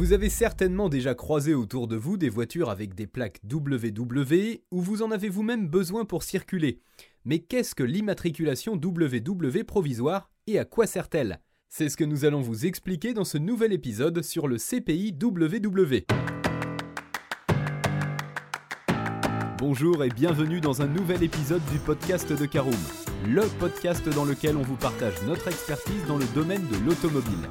Vous avez certainement déjà croisé autour de vous des voitures avec des plaques WW ou vous en avez vous-même besoin pour circuler. Mais qu'est-ce que l'immatriculation WW provisoire et à quoi sert-elle? C'est ce que nous allons vous expliquer dans ce nouvel épisode sur le CPI WW. Bonjour et bienvenue dans un nouvel épisode du podcast de Caroom, le podcast dans lequel on vous partage notre expertise dans le domaine de l'automobile.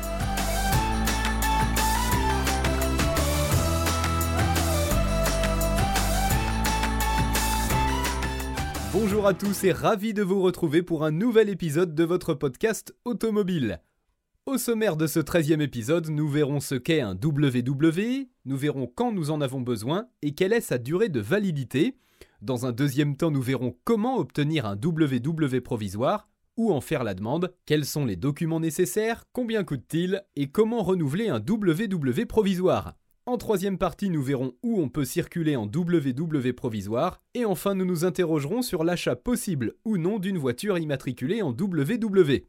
Bonjour à tous et ravi de vous retrouver pour un nouvel épisode de votre podcast automobile. Au sommaire de ce 13e épisode, nous verrons ce qu'est un WW, nous verrons quand nous en avons besoin et quelle est sa durée de validité. Dans un deuxième temps, nous verrons comment obtenir un WW provisoire, où en faire la demande, quels sont les documents nécessaires, combien coûte-t-il et comment renouveler un WW provisoire. En troisième partie, nous verrons où on peut circuler en WW provisoire. Et enfin, nous nous interrogerons sur l'achat possible ou non d'une voiture immatriculée en WW.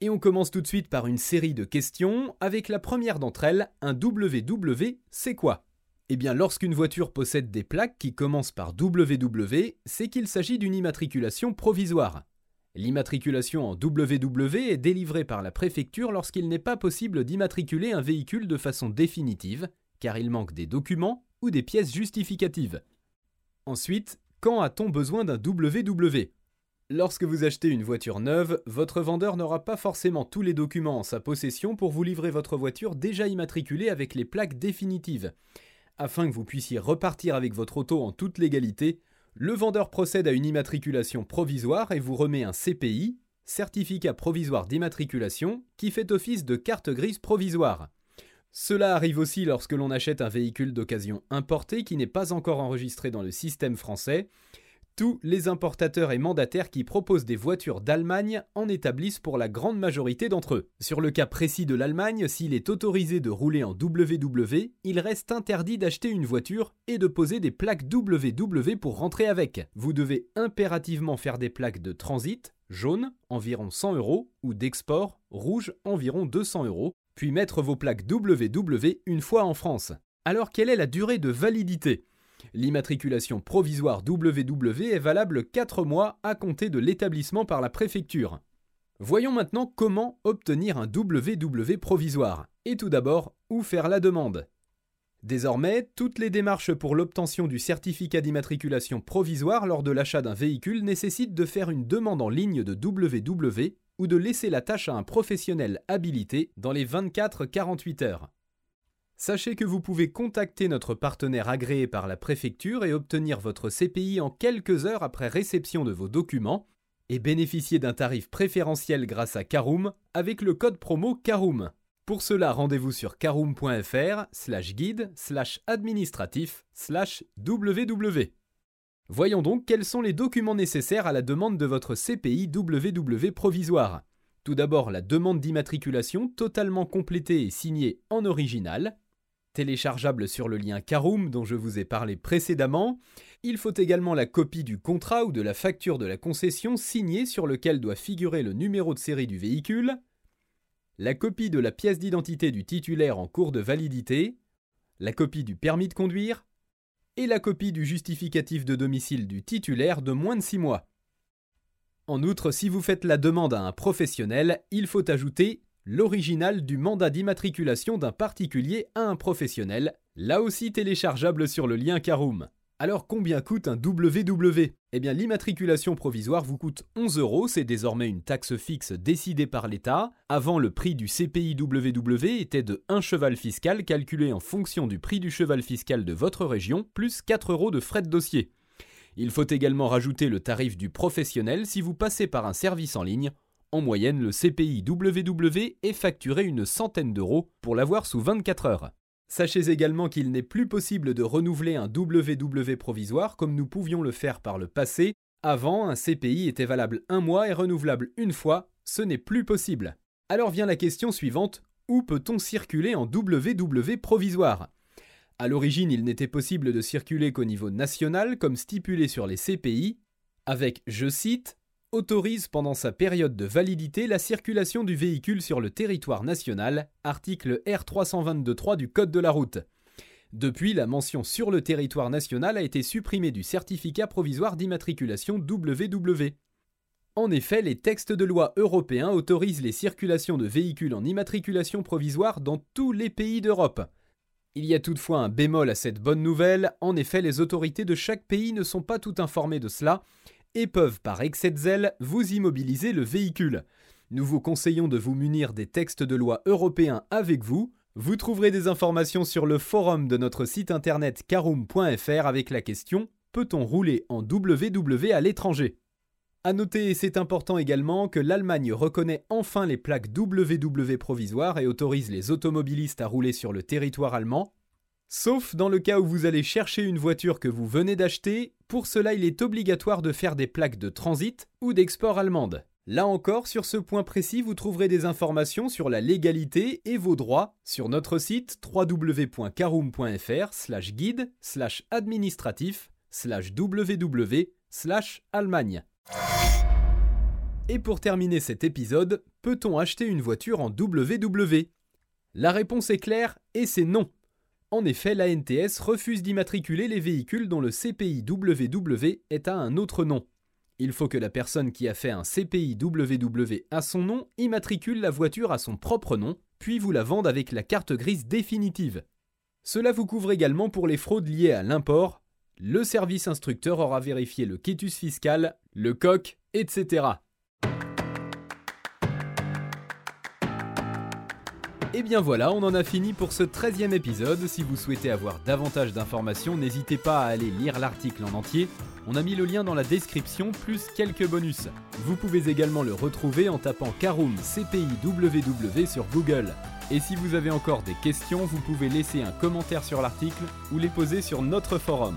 Et on commence tout de suite par une série de questions, avec la première d'entre elles, un WW, c'est quoi? Eh bien, lorsqu'une voiture possède des plaques qui commencent par WW, c'est qu'il s'agit d'une immatriculation provisoire. L'immatriculation en WW est délivrée par la préfecture lorsqu'il n'est pas possible d'immatriculer un véhicule de façon définitive, car il manque des documents ou des pièces justificatives. Ensuite, quand a-t-on besoin d'un WW Lorsque vous achetez une voiture neuve, votre vendeur n'aura pas forcément tous les documents en sa possession pour vous livrer votre voiture déjà immatriculée avec les plaques définitives. Afin que vous puissiez repartir avec votre auto en toute légalité, le vendeur procède à une immatriculation provisoire et vous remet un CPI, certificat provisoire d'immatriculation, qui fait office de carte grise provisoire. Cela arrive aussi lorsque l'on achète un véhicule d'occasion importé qui n'est pas encore enregistré dans le système français. Tous les importateurs et mandataires qui proposent des voitures d'Allemagne en établissent pour la grande majorité d'entre eux. Sur le cas précis de l'Allemagne, s'il est autorisé de rouler en WW, il reste interdit d'acheter une voiture et de poser des plaques WW pour rentrer avec. Vous devez impérativement faire des plaques de transit, jaune, environ 100 euros, ou d'export, rouge, environ 200 euros, puis mettre vos plaques WW une fois en France. Alors quelle est la durée de validité? L'immatriculation provisoire WW est valable 4 mois à compter de l'établissement par la préfecture. Voyons maintenant comment obtenir un WW provisoire. Et tout d'abord, où faire la demande? Désormais, toutes les démarches pour l'obtention du certificat d'immatriculation provisoire lors de l'achat d'un véhicule nécessitent de faire une demande en ligne de WW ou de laisser la tâche à un professionnel habilité dans les 24-48 heures. Sachez que vous pouvez contacter notre partenaire agréé par la préfecture et obtenir votre CPI en quelques heures après réception de vos documents et bénéficier d'un tarif préférentiel grâce à Caroom avec le code promo Caroom. Pour cela, rendez-vous sur caroom.fr slash guide slash administratif slash ww. Voyons donc quels sont les documents nécessaires à la demande de votre CPI WW provisoire. Tout d'abord, la demande d'immatriculation totalement complétée et signée en original, téléchargeable sur le lien Caroom dont je vous ai parlé précédemment. Il faut également la copie du contrat ou de la facture de la concession signée sur lequel doit figurer le numéro de série du véhicule, la copie de la pièce d'identité du titulaire en cours de validité, la copie du permis de conduire, et la copie du justificatif de domicile du titulaire de moins de 6 mois. En outre, si vous faites la demande à un professionnel, il faut ajouter l'original du mandat d'immatriculation d'un particulier à un professionnel, là aussi téléchargeable sur le lien Caroom. Alors combien coûte un WW Eh bien l'immatriculation provisoire vous coûte 11 euros, c'est désormais une taxe fixe décidée par l'État. Avant le prix du CPI WW était de 1 cheval fiscal calculé en fonction du prix du cheval fiscal de votre région, plus 4 euros de frais de dossier. Il faut également rajouter le tarif du professionnel si vous passez par un service en ligne. En moyenne, le CPI WW est facturé une centaine d'euros pour l'avoir sous 24 heures. Sachez également qu'il n'est plus possible de renouveler un WW provisoire comme nous pouvions le faire par le passé. Avant, un CPI était valable un mois et renouvelable une fois, ce n'est plus possible. Alors vient la question suivante, où peut-on circuler en WW provisoire? À l'origine, il n'était possible de circuler qu'au niveau national, comme stipulé sur les CPI, avec, je cite, autorise pendant sa période de validité la circulation du véhicule sur le territoire national, article R322.3 du Code de la route. Depuis, la mention sur le territoire national a été supprimée du certificat provisoire d'immatriculation WW. En effet, les textes de loi européens autorisent les circulations de véhicules en immatriculation provisoire dans tous les pays d'Europe. Il y a toutefois un bémol à cette bonne nouvelle, en effet les autorités de chaque pays ne sont pas toutes informées de cela, et peuvent par excès de zèle vous immobiliser le véhicule. Nous vous conseillons de vous munir des textes de loi européens avec vous. Vous trouverez des informations sur le forum de notre site internet caroom.fr avec la question Peut-on rouler en WW à l'étranger? A noter, et c'est important également, que l'Allemagne reconnaît enfin les plaques WW provisoires et autorise les automobilistes à rouler sur le territoire allemand, Sauf dans le cas où vous allez chercher une voiture que vous venez d'acheter, pour cela il est obligatoire de faire des plaques de transit ou d'export allemande. Là encore, sur ce point précis, vous trouverez des informations sur la légalité et vos droits sur notre site www.caroom.fr slash guide slash administratif slash www slash Allemagne. Et pour terminer cet épisode, peut-on acheter une voiture en WW La réponse est claire et c'est non. En effet, l'ANTS refuse d'immatriculer les véhicules dont le CPI est à un autre nom. Il faut que la personne qui a fait un CPI à son nom immatricule la voiture à son propre nom, puis vous la vende avec la carte grise définitive. Cela vous couvre également pour les fraudes liées à l'import. Le service instructeur aura vérifié le quitus fiscal, le coq, etc. Et bien voilà, on en a fini pour ce 13e épisode. Si vous souhaitez avoir davantage d'informations, n'hésitez pas à aller lire l'article en entier. On a mis le lien dans la description, plus quelques bonus. Vous pouvez également le retrouver en tapant Karoom CPI WW sur Google. Et si vous avez encore des questions, vous pouvez laisser un commentaire sur l'article ou les poser sur notre forum.